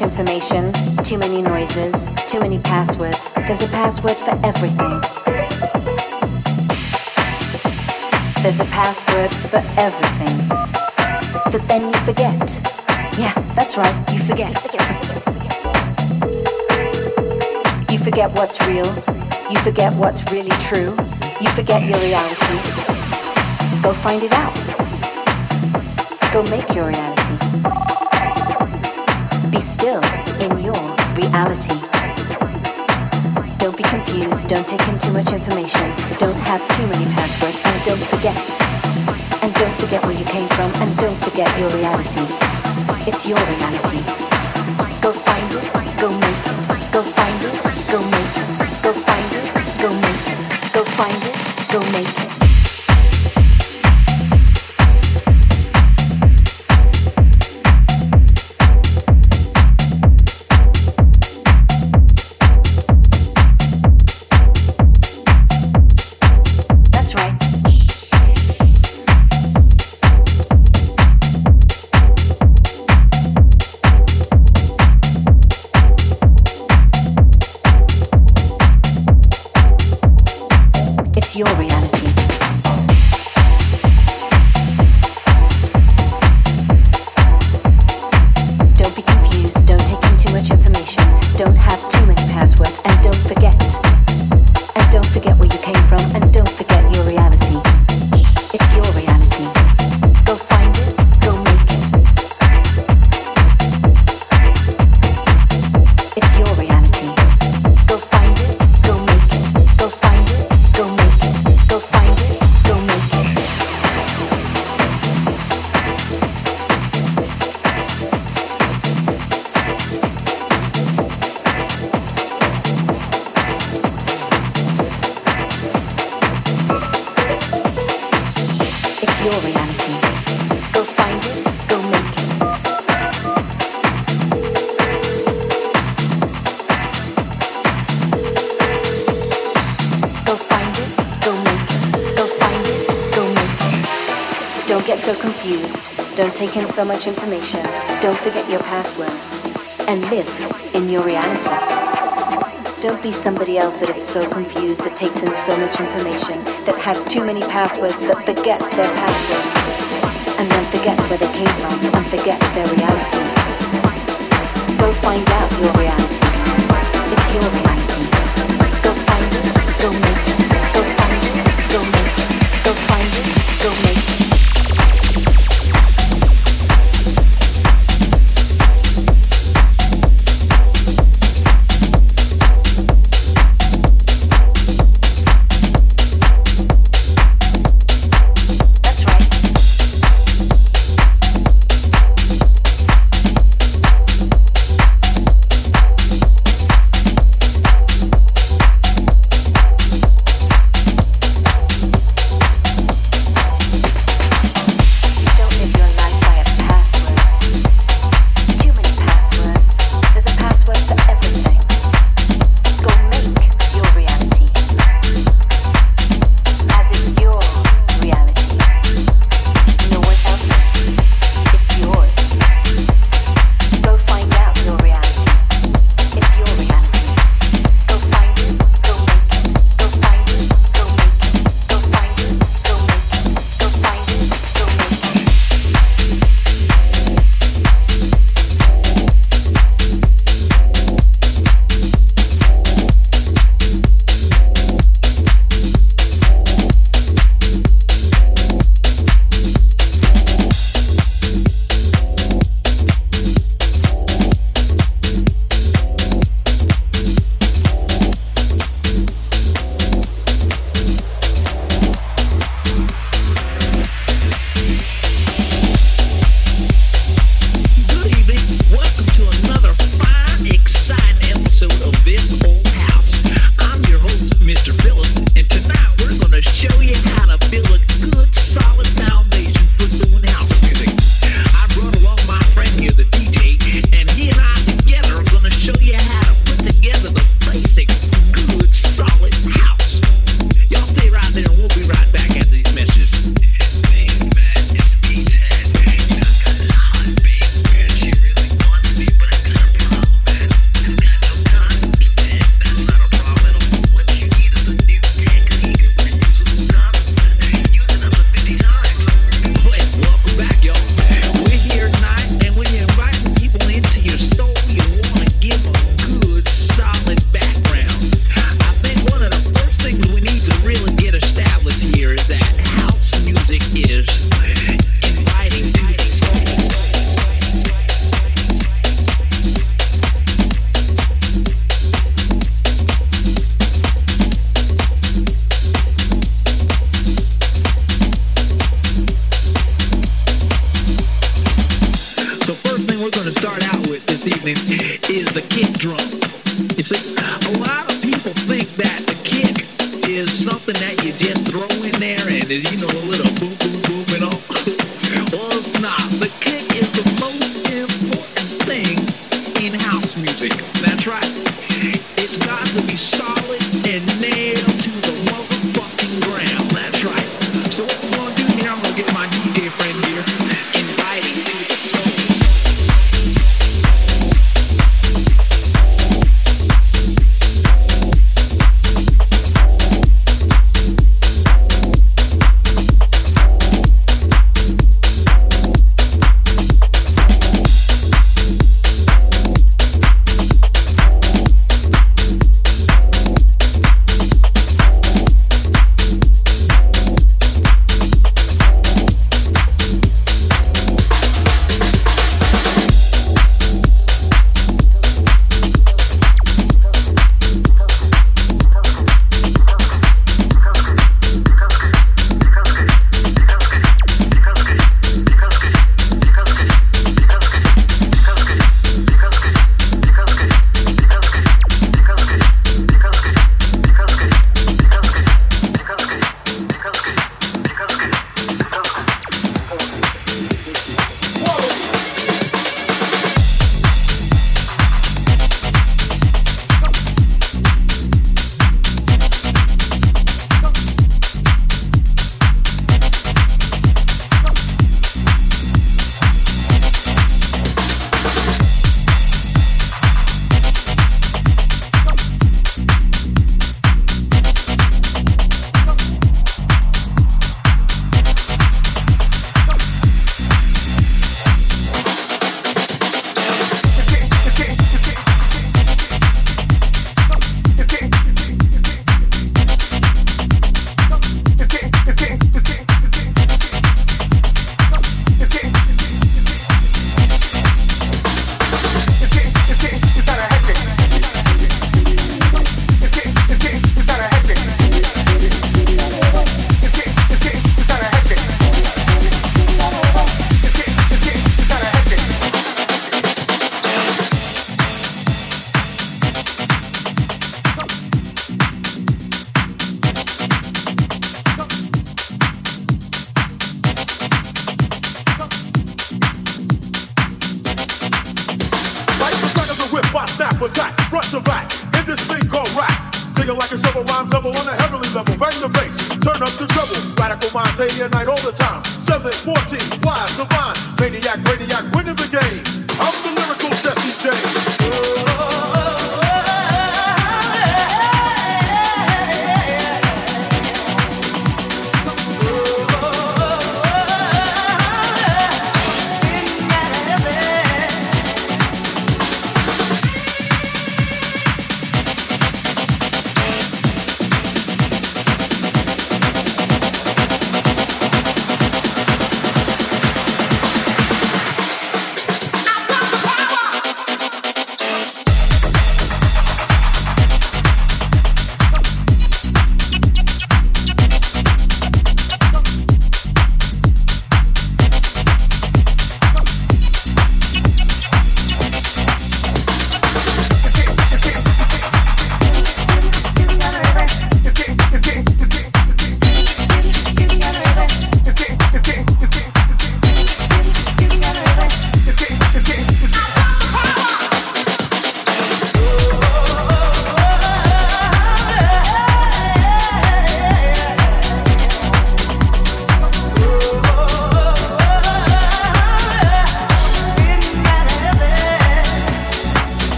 much information, too many noises, too many passwords. There's a password for everything. There's a password for everything. That then you forget. Yeah, that's right, you forget. You forget what's real. You forget what's really true. You forget your reality. Go find it out. Go make your reality. And don't forget where you came from. And don't forget your reality. It's your reality. Go find it. Go make your reality. Don't be somebody else that is so confused, that takes in so much information, that has too many passwords, that forgets their passwords. And then forgets where they came from and forgets their reality. Go find out your reality. It's your reality. Go find it, go make it. Go find it, go make it.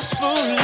successful.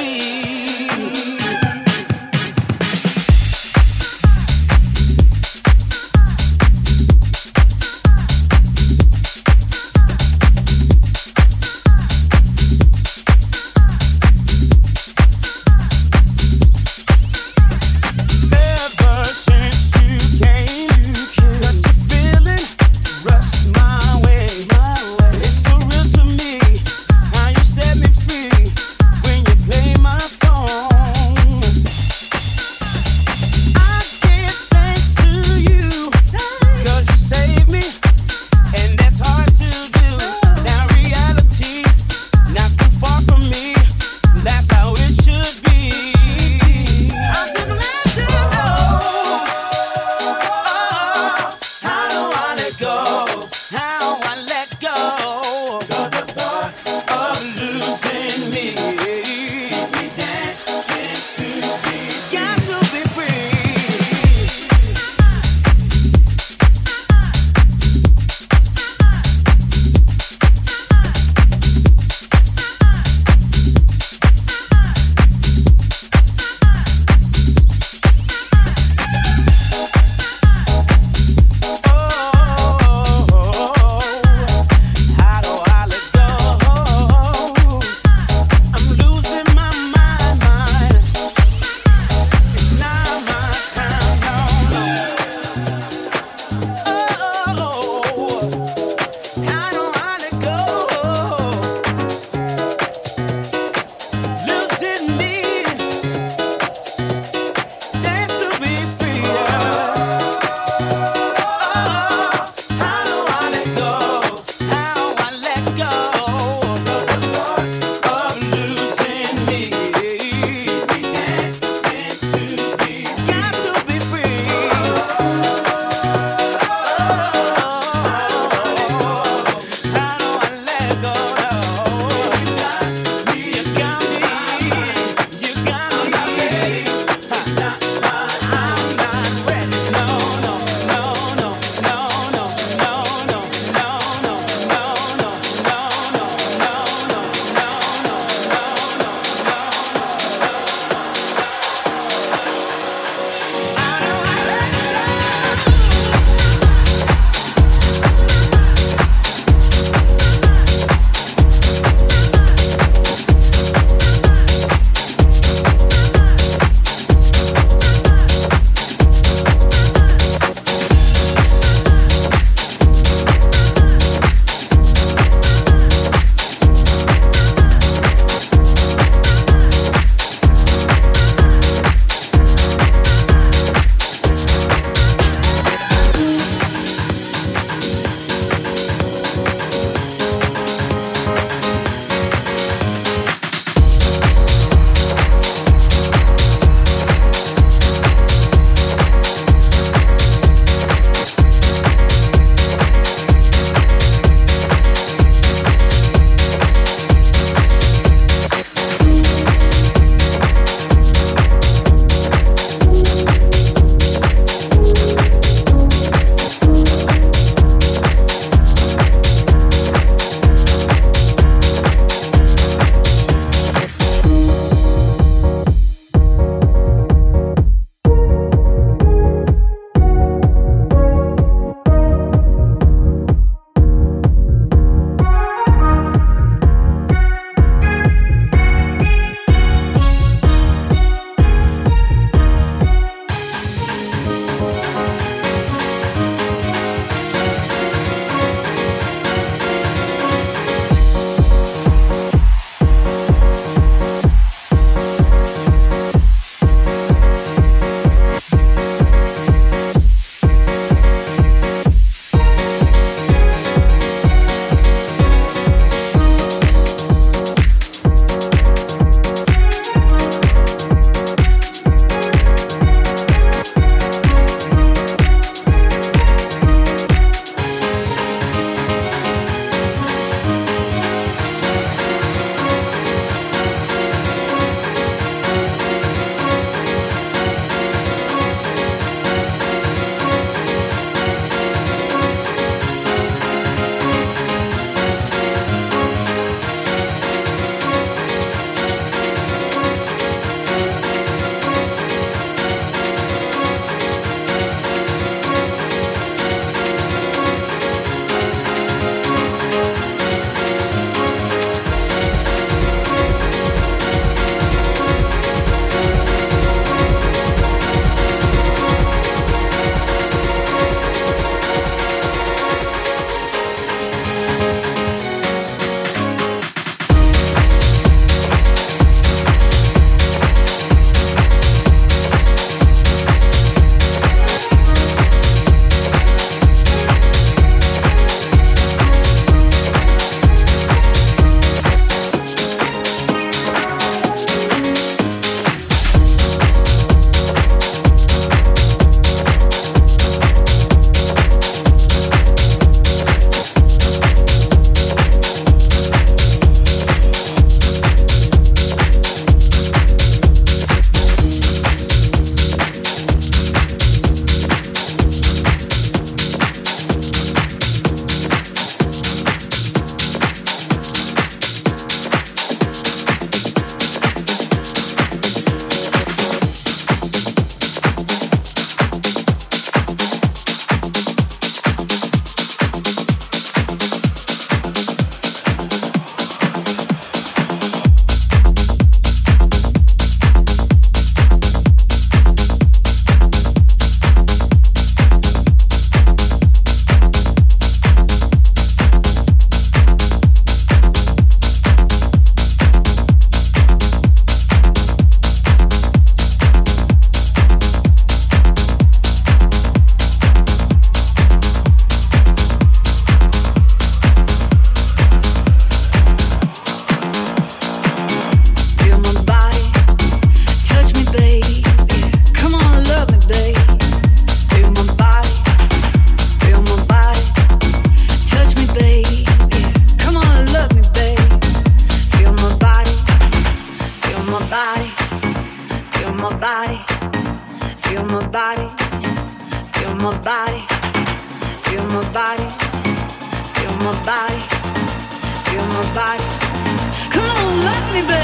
Body. Come on, let me, babe.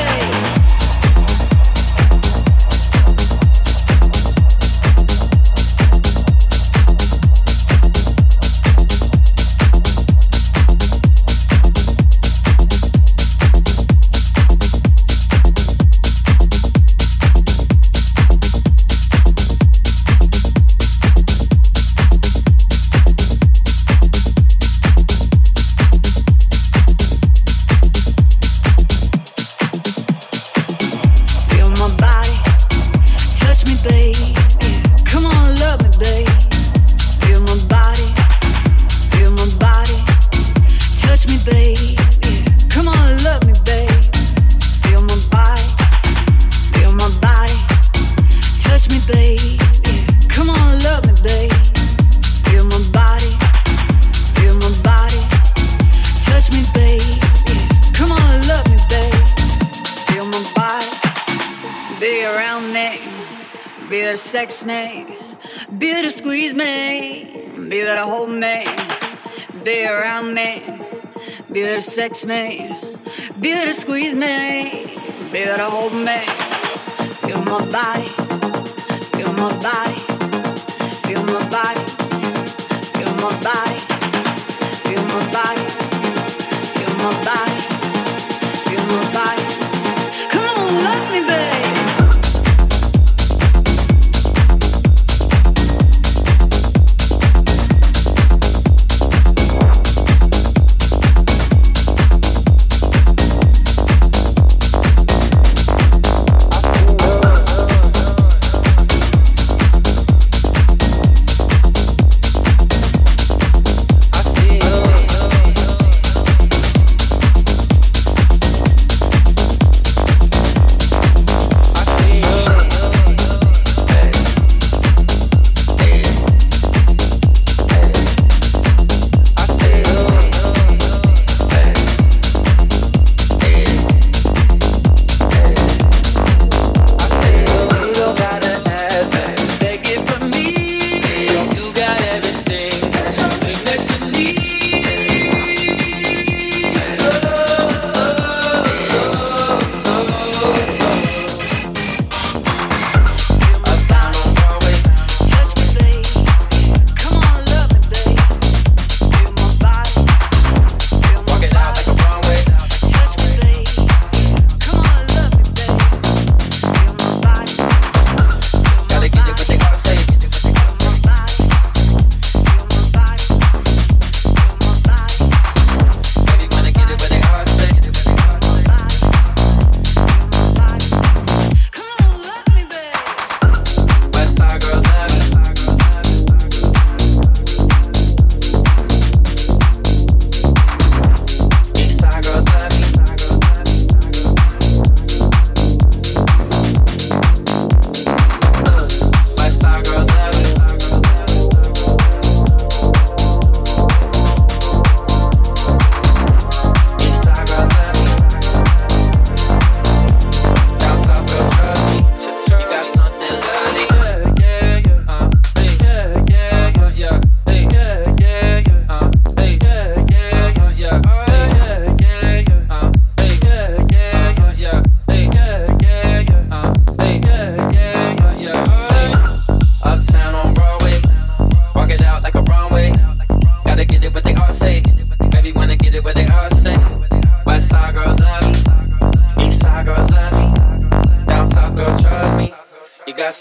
Sex me,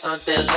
something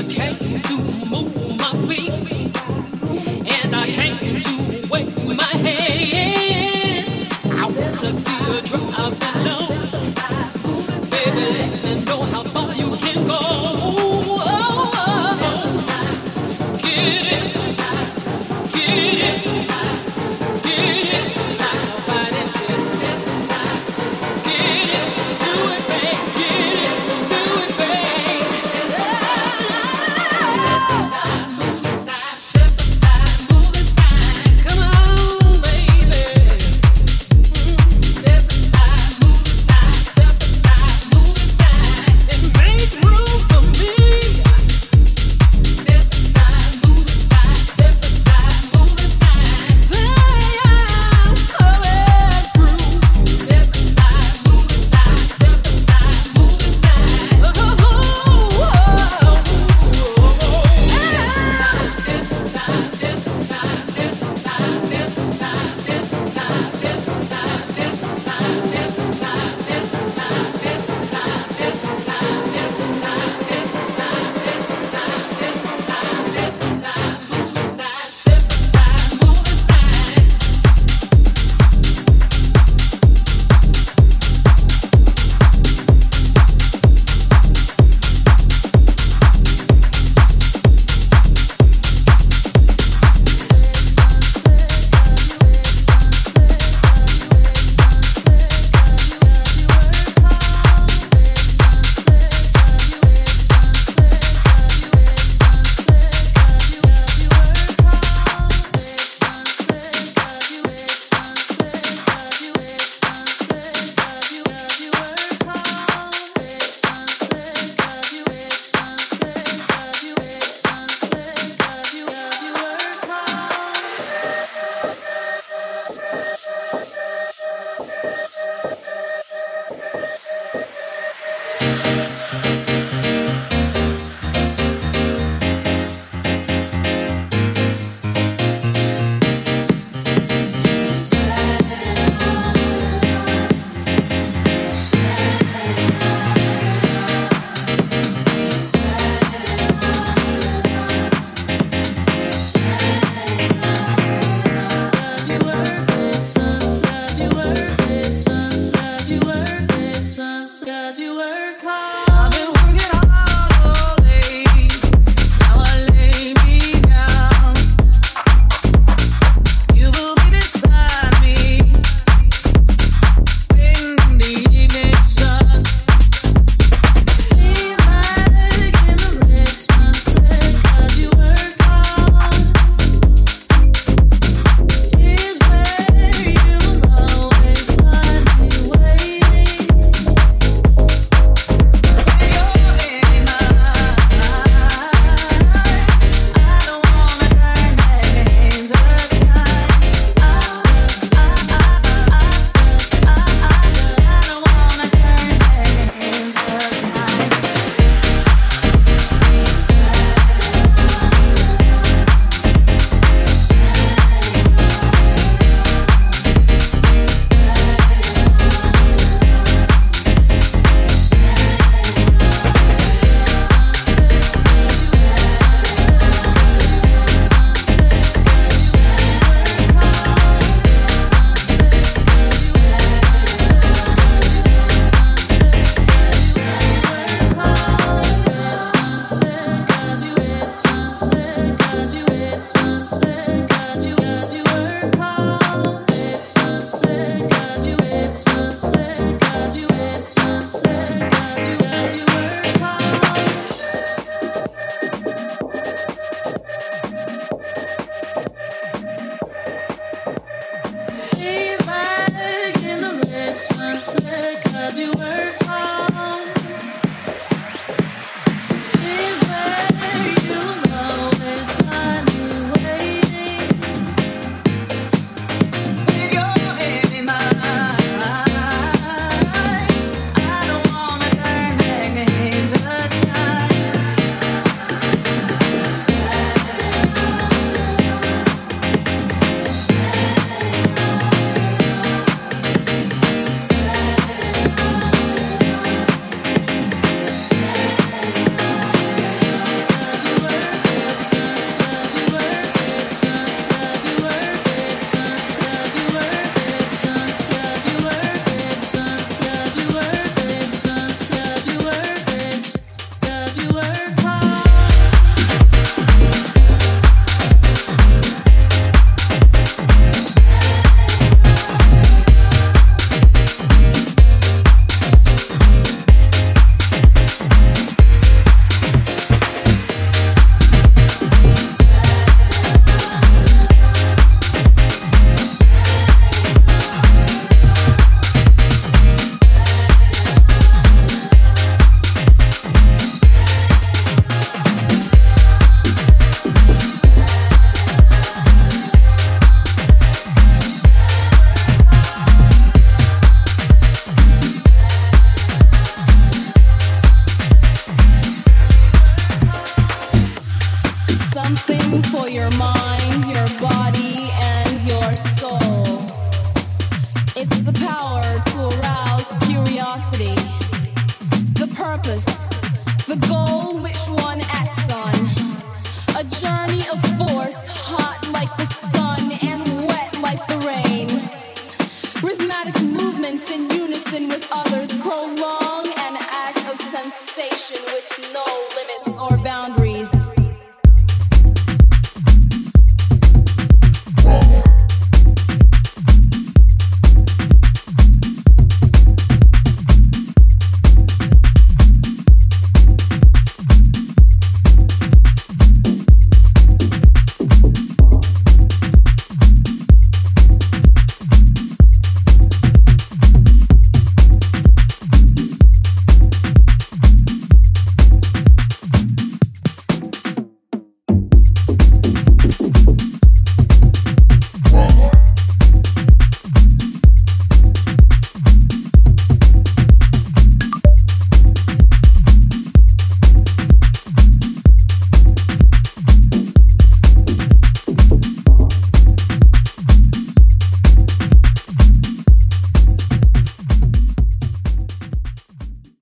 do it.